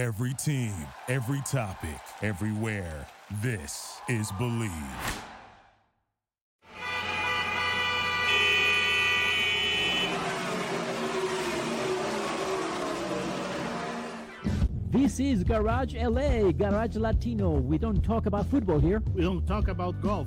Every team, every topic, everywhere. This is Bleav. This is Garage LA, Garage Latino. We don't talk about football here. We don't talk about golf.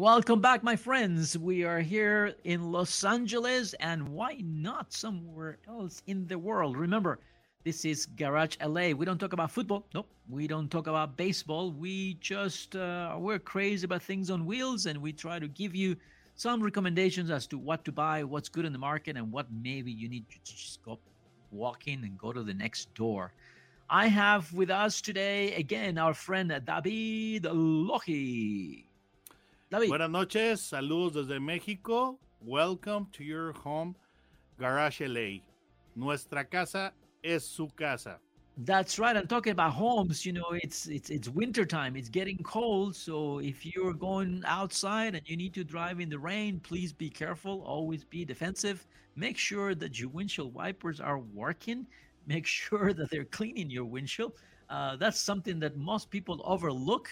Welcome back, my friends. We are here in Los Angeles, and why not somewhere else in the world? Remember, this is Garage LA. We don't talk about football. Nope. We don't talk about baseball. We just, uh, we're crazy about things on wheels, and we try to give you some recommendations as to what to buy, what's good in the market, and what maybe you need to just go walk in and go to the next door. I have with us today again our friend David Lohi. David, Buenas noches. Saludos desde México. Welcome to your home, Garage LA. Nuestra casa es su casa. that's right. I'm talking about homes. You know, it's it's it's winter time. It's getting cold. So if you're going outside and you need to drive in the rain, please be careful. Always be defensive. Make sure that your windshield wipers are working. Make sure that they're cleaning your windshield. Uh, that's something that most people overlook.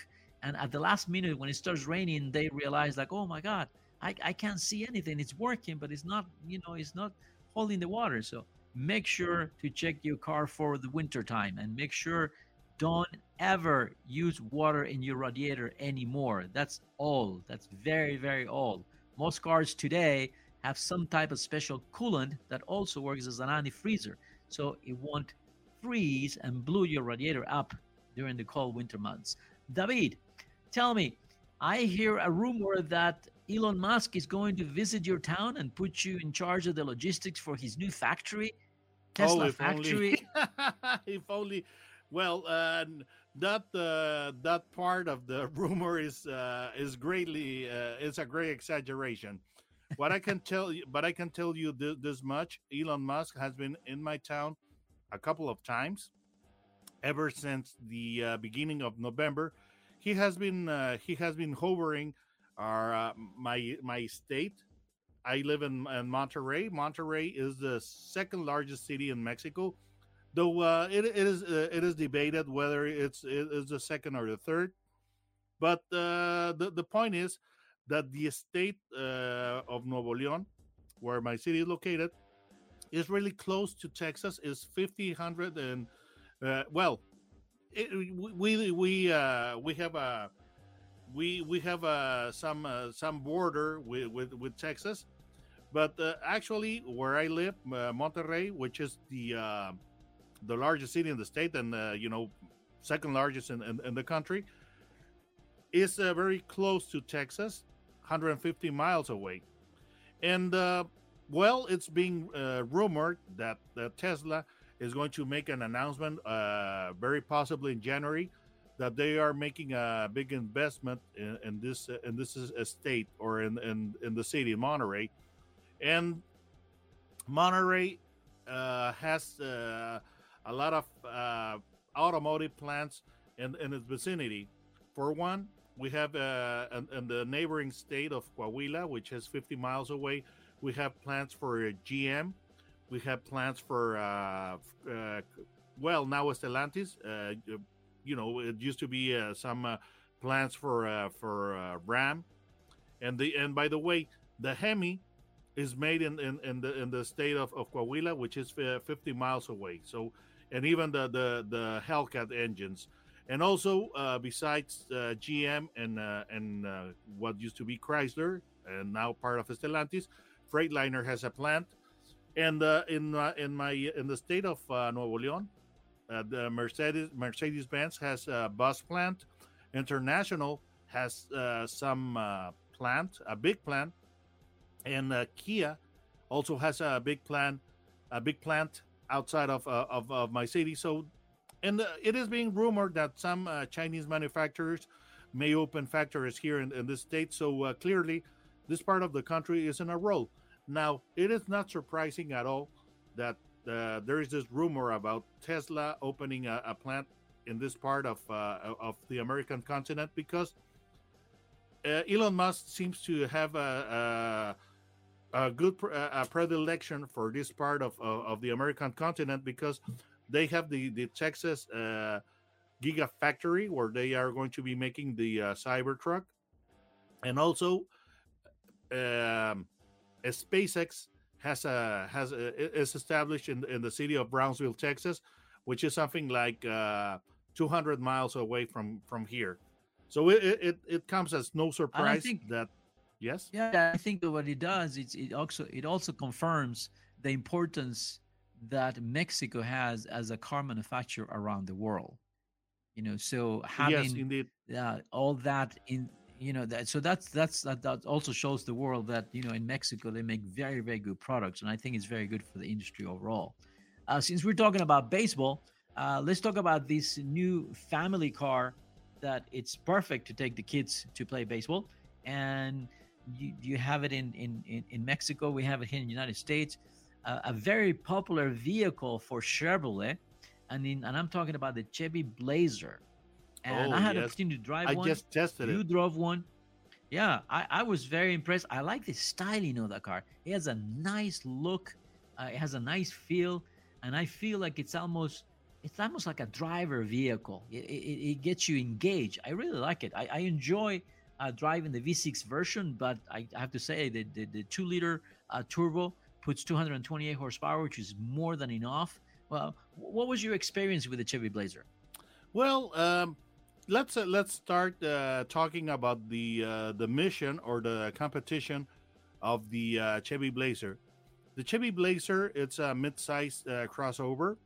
And at the last minute, when it starts raining, they realize like, oh my God, I, I can't see anything. It's working, but it's not, you know, it's not holding the water. So make sure to check your car for the winter time and make sure don't ever use water in your radiator anymore. That's all. That's very, very old. Most cars today have some type of special coolant that also works as an antifreezer. So it won't freeze and blow your radiator up during the cold winter months. David, tell me, I hear a rumor that Elon Musk is going to visit your town and put you in charge of the logistics for his new factory, Tesla oh, if factory. Only, if only. Well, uh, that uh, that part of the rumor is uh, is greatly uh, is a great exaggeration. What I can tell you, but I can tell you this, this much: Elon Musk has been in my town a couple of times ever since the uh, beginning of November. He has been uh, he has been hovering our uh, my my state. I live in, in Monterrey. Monterrey is the second largest city in Mexico, though uh, it, it is uh, it is debated whether it's it is the second or the third. But uh, the the point is that the state uh, of Nuevo León, where my city is located, is really close to Texas. Is fifty hundred and well, it, we we uh, we have a we we have uh, some uh, some border with, with with Texas, but uh, actually where I live, uh, Monterrey, which is the uh, the largest city in the state and you know second largest in, in, in the country, is very close to Texas, 150 miles away, and well, it's being rumored that Tesla is going to make an announcement, uh, very possibly in January, that they are making a big investment in, in this in this estate or in, in in the city of Monterrey, and Monterrey uh, has uh, a lot of uh, automotive plants in, in its vicinity. For one, we have uh, in, in the neighboring state of Coahuila, which is 50 miles away, we have plants for GM. We have plants for, uh, uh, well, now Stellantis. Uh, you know, it used to be uh, some uh, plants for uh, for uh, Ram, and the and by the way, the Hemi is made in, in, in the in the state of, of Coahuila, which is uh, 50 miles away. So, and even the the the Hellcat engines, and also uh, besides uh, GM and uh, and uh, what used to be Chrysler and now part of Stellantis, Freightliner has a plant, and in uh, in my in the state of uh, Nuevo León, uh, the Mercedes Mercedes Benz has a bus plant. International has uh, some uh, plant, a big plant, and Kia also has a big plant, a big plant outside of of, of my city. So, and it is being rumored that some Chinese manufacturers may open factories here in, in this state. So clearly, this part of the country is in a roll. Now, it is not surprising at all that uh, there is this rumor about Tesla opening a, a plant in this part of uh, of the American continent because uh, Elon Musk seems to have a, a, a good a predilection for this part of, of, of, the American continent because they have the the Texas uh, Gigafactory where they are going to be making the uh, Cybertruck, and also um, SpaceX has a has a, is established in in the city of Brownsville, Texas, which is something like uh, 200 miles away from from here. So it it, it comes as no surprise think, that yes. Yeah, I think that what it does is it also it also confirms the importance that Mexico has as a car manufacturer around the world. You know, so having yes. Uh, all that in you know that so that's that's that, that also shows the world that you know in mexico they make very very good products and i think it's very good for the industry overall. Uh, since we're talking about baseball uh, let's talk about this new family car that it's perfect to take the kids to play baseball. And you, you have it in, in, in, in mexico? We have it here in the united states. Uh, a very popular vehicle for chevrolet. And in, and i'm talking about the chevy blazer and oh, I had yes. opportunity to drive I one. I just tested you it. You drove one. Yeah, I, I was very impressed. I like the styling of that car. It has a nice look. Uh, it has a nice feel, and I feel like it's almost it's almost like a driver vehicle. It, it, it gets you engaged. I really like it. I, I enjoy uh, driving the V6 version, but I, I have to say the the, the two liter uh, turbo puts 228 horsepower, which is more than enough. Well, what was your experience with the Chevy Blazer? Well, um, let's uh, let's start uh, talking about the uh, the mission or the competition of the uh, Chevy Blazer. The Chevy Blazer it's a mid-sized uh, crossover,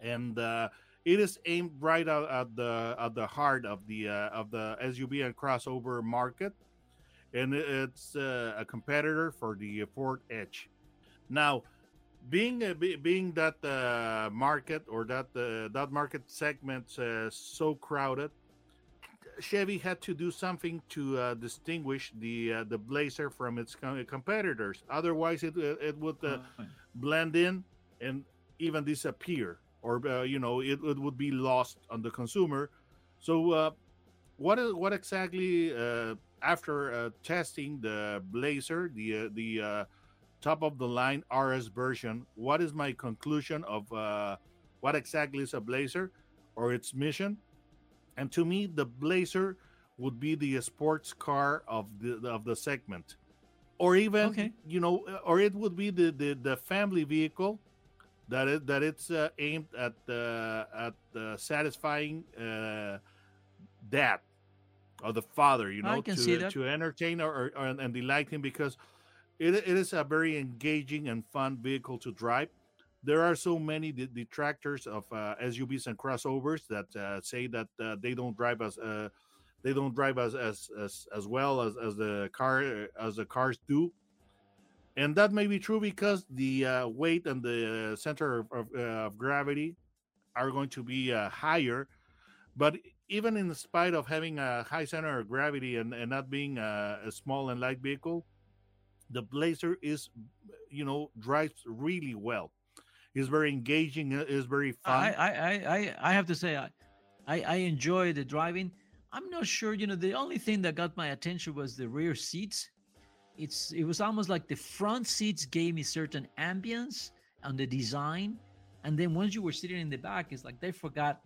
and uh, it is aimed right at, at, the at the heart of the of the SUV and crossover market, and it's a competitor for the Ford Edge. Now, being uh, be, being that uh, market or that uh, that market segment uh, so crowded chevy had to do something to uh, distinguish the uh, the blazer from its competitors. Otherwise it, it would oh, blend in and even disappear or you know it, it, would be lost on the consumer. So what what exactly after testing the blazer the the top of the line RS version, what is my conclusion of uh, what exactly is a Blazer or its mission? And to me, the Blazer would be the sports car of the of the segment, or even okay. you know, or it would be the the, the family vehicle that it that it's uh, aimed at the at satisfying uh, dad or the father, you know, to to entertain or, or and delight him because it, it is a very engaging and fun vehicle to drive. There are so many detractors of uh, SUVs and crossovers that uh, say that uh, they don't drive as uh, they don't drive as as as, as well as, as the car as the cars do, and that may be true because the uh, weight and the center of, of, uh, of, gravity are going to be higher. But even in spite of having a high center of gravity and, and not being a, a small and light vehicle, the Blazer is, you know, drives really well. Is very engaging. Uh, is very fun. I I I I have to say I, I I enjoy the driving. I'm not sure. You know, the only thing that got my attention was the rear seats. It's it was almost like the front seats gave me certain ambience and the design, and then once you were sitting in the back, it's like they forgot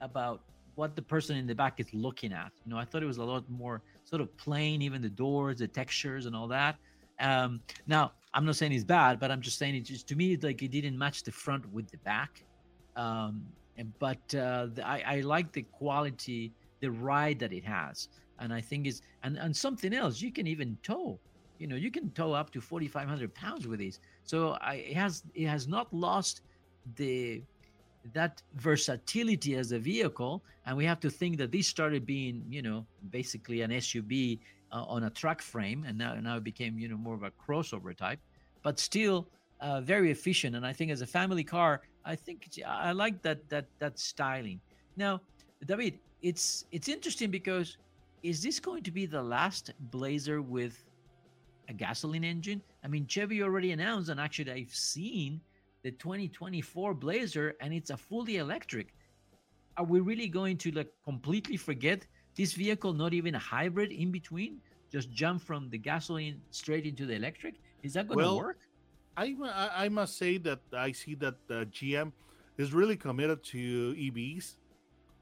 about what the person in the back is looking at. You know, I thought it was a lot more sort of plain, even the doors, the textures, and all that. Um, now, I'm not saying it's bad, but I'm just saying it just to me like it didn't match the front with the back. Um, and, but uh, the, I, I like the quality, the ride that it has, and I think is and and something else you can even tow. You know, you can tow up to 4,500 pounds with these. So I, it has it has not lost the that versatility as a vehicle and we have to think that this started being you know basically an suv uh, on a truck frame, and now now it became you know more of a crossover type, but still uh, very efficient. And I think as a family car, I think I like that that that styling. Now, David, it's it's interesting because is this going to be the last Blazer with a gasoline engine? I mean, Chevy already announced, and actually, I've seen the 2024 Blazer, and it's a fully electric. Are we really going to like completely forget this vehicle? Not even a hybrid in between, just jump from the gasoline straight into the electric. Is that going to Well, work? I, I must say that I see that uh, GM is really committed to EVs.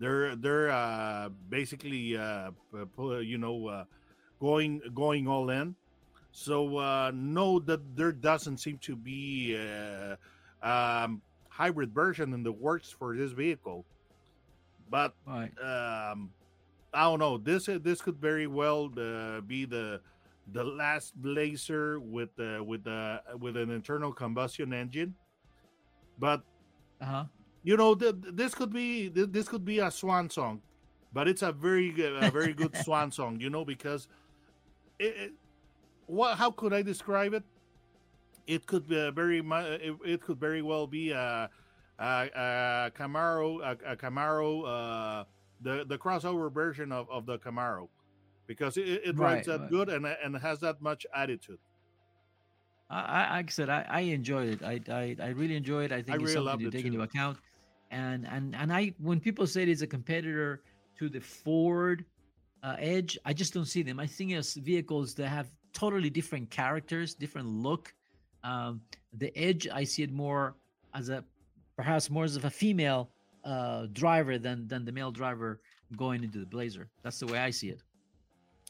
They're they're uh, basically uh, you know uh, going going all in. So uh, no, that there doesn't seem to be a um, hybrid version in the works for this vehicle. But Right. um, I don't know. This this could very well uh, be the the last Blazer with uh, with uh, with an internal combustion engine. But Uh huh. you know, th- this could be th- this could be a swan song, but it's a very a very good swan song. You know, because it, it, what how could I describe it? It could be a very it, it could very well be a a, a Camaro a, a Camaro uh, the the crossover version of, of the Camaro because it, it rides Right, that right. good and and has that much attitude. I, I like I said, I, I enjoyed it. I, I I really enjoyed it. I think it's really something to take into account. And and and I when people say it's a competitor to the Ford uh, Edge, I just don't see them. I think it's vehicles that have totally different characters, different look. Um, the Edge, I see it more as a perhaps more as of a female uh, driver than than the male driver going into the Blazer. That's the way I see it.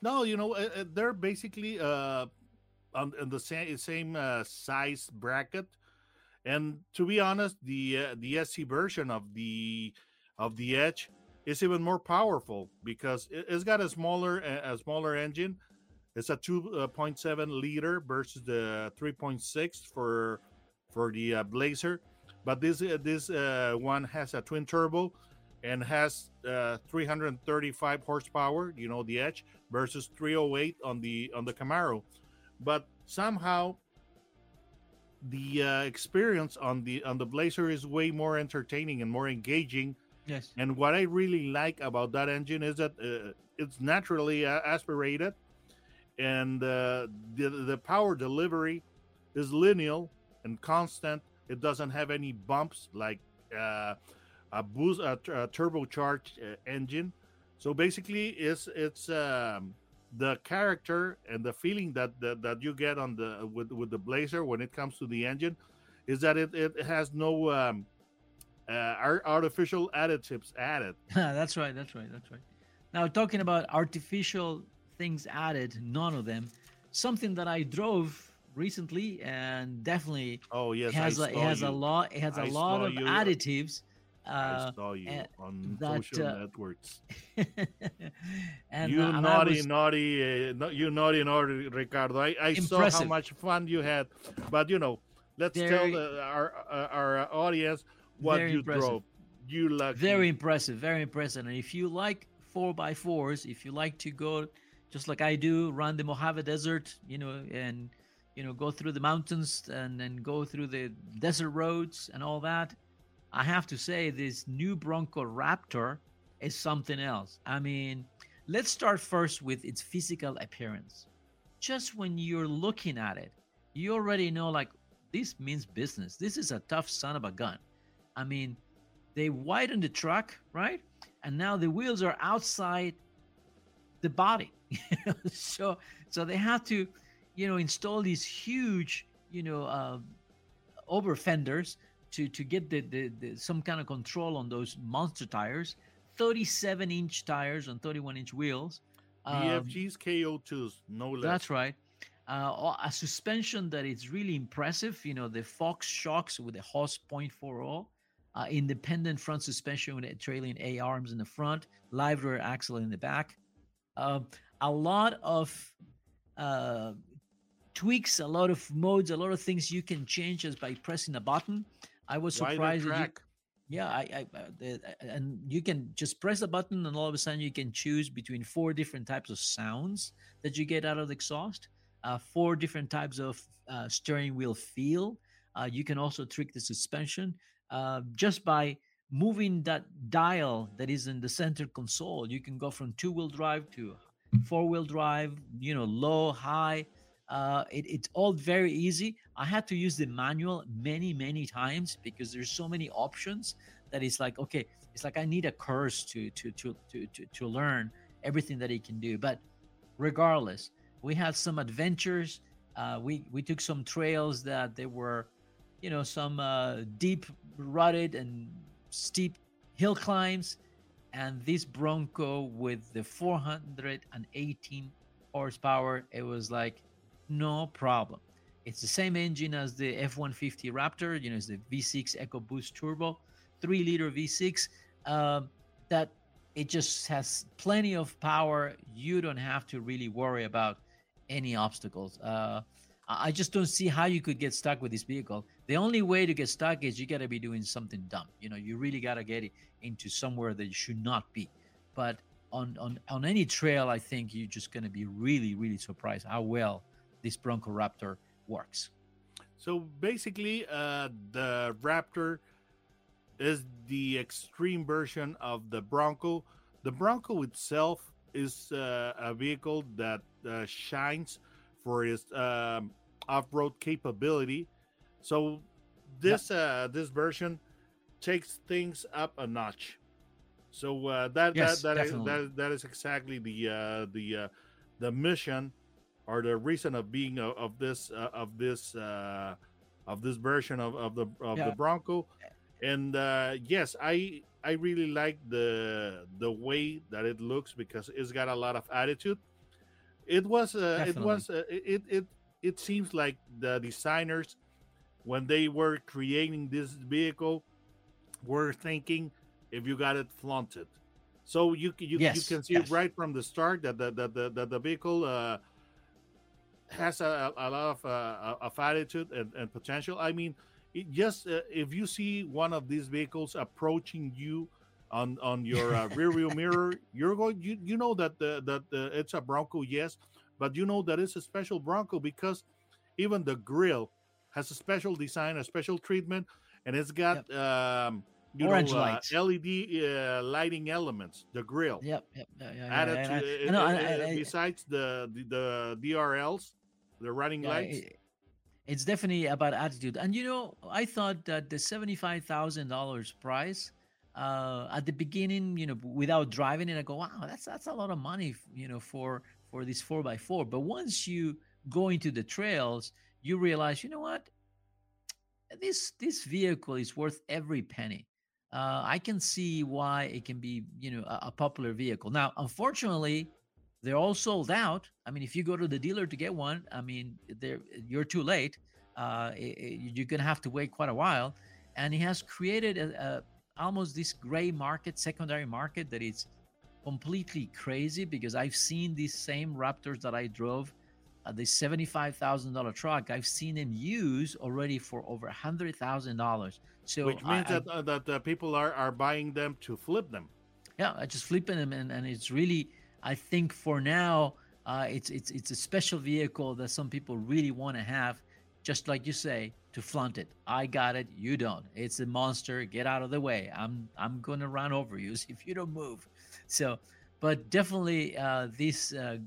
No, you know uh, uh, they're basically uh on, in the same same uh, size bracket, and to be honest, the uh, the ST version of the of the Edge is even more powerful because it, it's got a smaller a smaller engine. It's a two uh, point seven liter versus the three point six for for the uh, Blazer, but this uh, this uh, one has a twin turbo and has uh, 335 horsepower. You know the Edge versus 308 on the on the Camaro, but somehow the uh, experience on the on the Blazer is way more entertaining and more engaging. Yes. And what I really like about that engine is that uh, it's naturally uh, aspirated, and uh, the the power delivery is linear and constant. It doesn't have any bumps like uh, a boost, a, a turbocharged uh, engine. So basically, it's it's um, the character and the feeling that, that that you get on the with with the Blazer when it comes to the engine, is that it, it has no um, uh, artificial additives added. that's right. That's right. That's right. Now, talking about artificial things added, none of them. Something that I drove recently and definitely Oh yes, has I a, has you. a lot. It has a I lot of you. additives. I Uh, saw you uh, on that, social uh, networks. and you uh, naughty, was- naughty, uh, no- you naughty, naughty, Ricardo. I, I saw how much fun you had, but you know, let's tell the, our uh, our audience what Very you impressive. drove. You lucky. very impressive very impressive and if you like four by fours if you like to go just like i do run the mojave desert you know and you know go through the mountains and then go through the desert roads and all that i have to say this new bronco raptor is something else i mean let's start first with its physical appearance just when you're looking at it you already know like this means business this is a tough son of a gun i mean they widen the truck, right? And now the wheels are outside the body. so so they have to, you know, install these huge, you know, uh, over fenders to to get the, the, the some kind of control on those monster tires. 37 inch tires on 31 inch wheels. Um, BFG's KO2s, no less. that's right. Uh, a suspension that is really impressive. You know, the Fox shocks with the Haas 0.40, uh, independent front suspension with a trailing A arms in the front, live rear axle in the back. Um, a lot of uh, tweaks, a lot of modes, a lot of things you can change just by pressing a button. I was Wider surprised that you, yeah, I, I, uh, the, and you can just press a button, and all of a sudden you can choose between four different types of sounds that you get out of the exhaust, uh, four different types of uh, steering wheel feel. Uh, you can also trick the suspension uh, just by moving that dial that is in the center console. You can go from two wheel drive to four wheel drive, you know, low, high. Uh, it, it's all very easy. I had to use the manual many, many times because there's so many options that it's like, okay, it's like I need a course to to to to to, to learn everything that it can do. But regardless, we had some adventures. Uh, we we took some trails that they were, you know, some uh, deep, rutted and steep hill climbs, and this Bronco with the 418 horsepower, it was like no problem. It's the same engine as the F-150 Raptor. You know, it's the V6 EcoBoost Turbo, three liter V6. Um, that it just has plenty of power. You don't have to really worry about any obstacles. Uh, I just don't see how you could get stuck with this vehicle. The only way to get stuck is you got to be doing something dumb. You know, you really got to get it into somewhere that you should not be. But on on on any trail, I think you're just going to be really really surprised how well this Bronco Raptor works. So basically, uh, the Raptor is the extreme version of the Bronco. The Bronco itself is uh, a vehicle that uh, shines for its um, off-road capability. So this uh, this version takes things up a notch. So uh, that, Yes, that, that, is, that that is exactly the uh, the uh, the mission or the reason of being of, of this uh, of this uh, of this version of, of the of Yeah. the Bronco. And uh, yes, I I really like the the way that it looks because it's got a lot of attitude. It was uh, it was uh, it it it seems like the designers when they were creating this vehicle were thinking if you got it flaunted. So you you, Yes, you can see yes. right from the start that the the, the, the, the vehicle uh, has a, a lot of uh, of attitude and, and potential. I mean, it just uh, if you see one of these vehicles approaching you on on your uh, rear view mirror, you're going you you know that the that the, it's a Bronco, yes, but you know that it's a special Bronco because even the grill has a special design, a special treatment, and it's got um, you Orange know uh. LED uh, lighting elements. The grill Yep, yep, yeah, yeah, added to I- it- I know, it- I- I- besides the, the the DRLs, the running yeah, lights. it's definitely about attitude. And you know, I thought that the seventy-five thousand dollars price uh, at the beginning, you know, without driving it, I go, wow, that's that's a lot of money, you know, for for this four by four. But once you go into the trails, you realize, you know what, this this vehicle is worth every penny. Uh, I can see why it can be, you know, a, a popular vehicle. Now, unfortunately, they're all sold out. I mean, if you go to the dealer to get one, I mean, they're you're too late. Uh, i- i- you're gonna have to wait quite a while, and he has created a, a almost this gray market, secondary market that is completely crazy. Because I've seen these same Raptors that I drove, uh, the seventy-five thousand dollar truck. I've seen them used already for over a hundred thousand dollars. So which means I- that uh, that uh, people are, are buying them to flip them. yeah i just flipping them and, and it's really i think for now uh, it's it's it's a special vehicle that some people really want to have just like you say to flaunt it. I got it you don't. It's a monster get out of the way. I'm i'm gonna run over you if you don't move. So but definitely uh, this uh,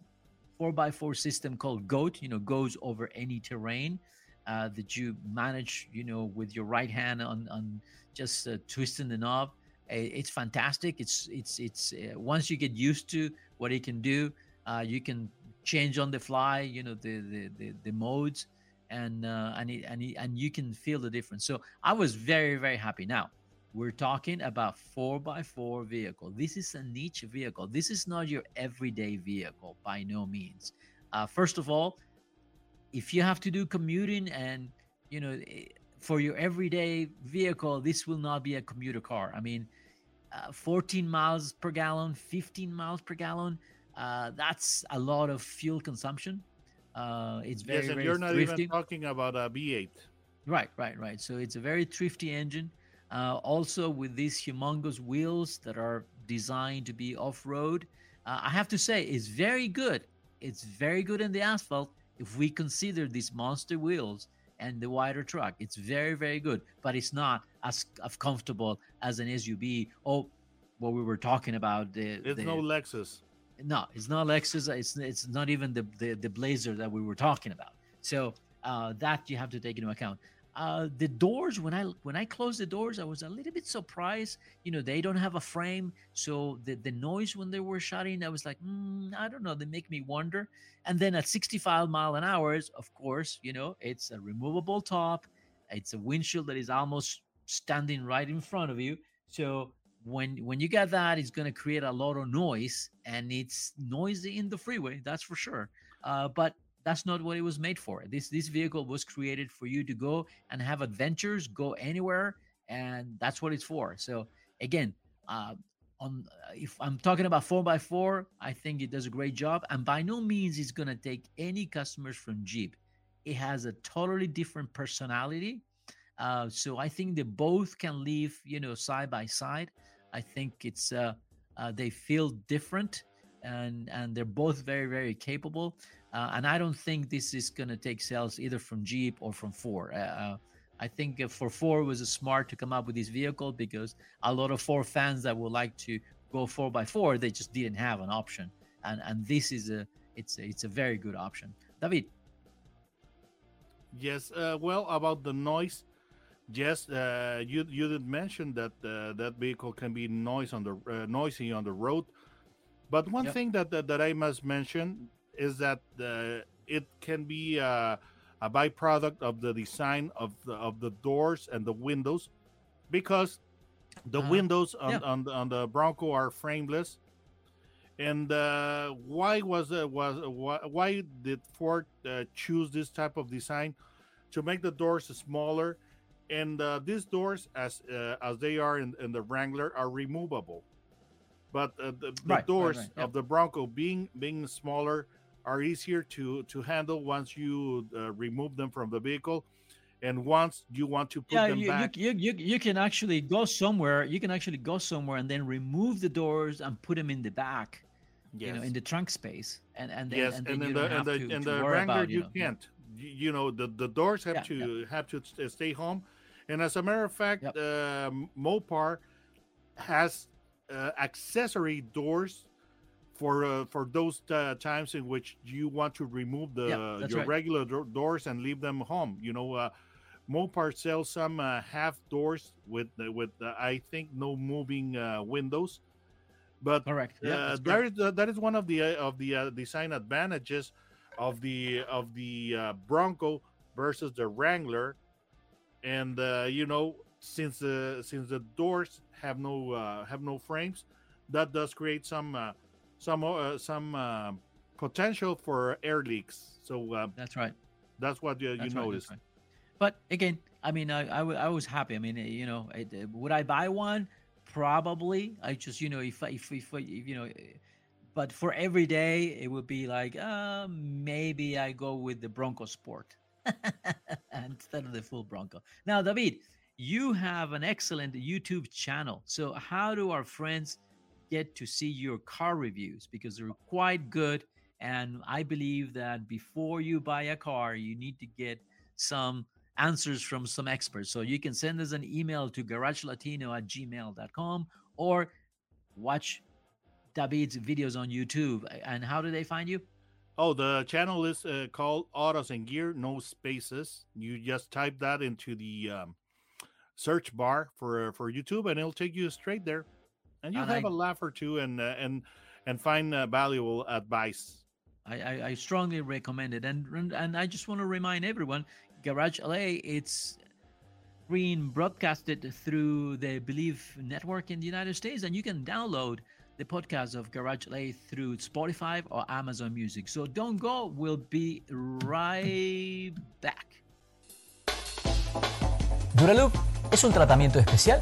4x4 system called goat you know goes over any terrain uh, that you manage you know with your right hand on on just uh, twisting the knob it's fantastic. It's it's it's uh, once you get used to what it can do uh, you can change on the fly you know the the the, the modes and uh, and it, and it, and you can feel the difference. So i was very very happy. Now we're talking about 4x4 vehicle. This is a niche vehicle. This is not your everyday vehicle by no means. Uh, first of all if you have to do commuting and you know for your everyday vehicle this will not be a commuter car i mean uh, 14 miles per gallon 15 miles per gallon uh, that's a lot of fuel consumption uh, it's very yes, and very you're not thrifty. even talking about a V8. Right, right, right. So it's a very thrifty engine. Uh, also, with these humongous wheels that are designed to be off road, uh, I have to say, it's very good. It's very good in the asphalt if we consider these monster wheels and the wider truck. It's very, very good, but it's not as, as comfortable as an SUV. Oh, what we were talking about. The, It's the, no Lexus. no, it's not Lexus. It's it's not even the the, the Blazer that we were talking about. So uh, that you have to take into account. Uh, the doors when I when I closed the doors, I was a little bit surprised. You know, they don't have a frame, so the the noise when they were shutting, I was like, mm, I don't know. They make me wonder. And then at 65 mile an hour, of course, you know, it's a removable top. It's a windshield that is almost standing right in front of you. So when when you get that, it's going to create a lot of noise, and it's noisy in the freeway. That's for sure. Uh, but that's not what it was made for. This this vehicle was created for you to go and have adventures, go anywhere, and that's what it's for. So again, uh, on uh, if I'm talking about four x four, I think it does a great job, and by no means it's going to take any customers from Jeep. It has a totally different personality. Uh, so I think they both can live, you know, side by side. I think it's uh, uh, they feel different, and and they're both very very capable. Uh, and I don't think this is going to take sales either from Jeep or from Ford. Uh, uh I think for Ford was smart to come up with this vehicle because a lot of Ford fans that would like to go four by four, they just didn't have an option. And and this is a it's a, it's a very good option. David. Yes. Uh, well, about the noise, yes, uh, you you did mention that uh, that vehicle can be noise on the uh, noisy on the road. But one yep. thing that, that, that I must mention is that uh, it can be uh, a byproduct of the design of the, of the doors and the windows because the uh, windows on, yeah. on, the, on the Bronco are frameless. And uh, why was uh, was why, why did Ford uh, choose this type of design to make the doors smaller? And uh, these doors, as uh, as they are in, in the Wrangler, are removable. But uh, the, the right, doors right, right. Yep. of the Bronco being being smaller are easier to to handle once you uh, remove them from the vehicle and once you want to put yeah, them you, back you, you, you can actually go somewhere you can actually go somewhere and then remove the doors and put them in the back yes. you know in the trunk space and and then, yes and, then and, the, and the, and to the Wrangler about, you, know, can't yeah. you know the the doors have yeah, to have to stay home and as a matter of fact yep. uh, mopar has uh, accessory doors for uh, for those uh, times in which you want to remove the yeah, your right. regular do- doors and leave them home. You know, uh, Mopar sells some uh, half doors with with uh, I think no moving uh, windows. But correct, yeah, that is that is one of the of the design advantages of the of the Bronco versus the Wrangler, and you know since the since the doors have no have no frames, that does create some some uh, some uh, potential for air leaks. So uh, that's right. That's what you, you noticed. Right, right. But again, I mean, I, I, I was happy. I mean, you know, it, would I buy one? Probably. I just, you know, if, if, if, if you know, but for every day, it would be like, uh, maybe I go with the Bronco Sport instead of the full Bronco. Now, David, you have an excellent YouTube channel. So, how do our friends get to see your car reviews because they're quite good. And I believe that before you buy a car, you need to get some answers from some experts. So you can send us an email to garagelatino at gmail.com or watch David's videos on YouTube. And how do they find you? Oh, the channel is uh, called Autos and Gear, no spaces. You just type that into the um, search bar for for YouTube, and it'll take you straight there and you and have I, a laugh or two and uh, and and find uh, valuable advice. I, I, I strongly recommend it, and and I just want to remind everyone, Garage LA, it's being broadcasted through the Bleav network in the United States, and you can download the podcast of Garage LA through Spotify or Amazon Music. So don't go. We'll be right back. Duralube es un tratamiento especial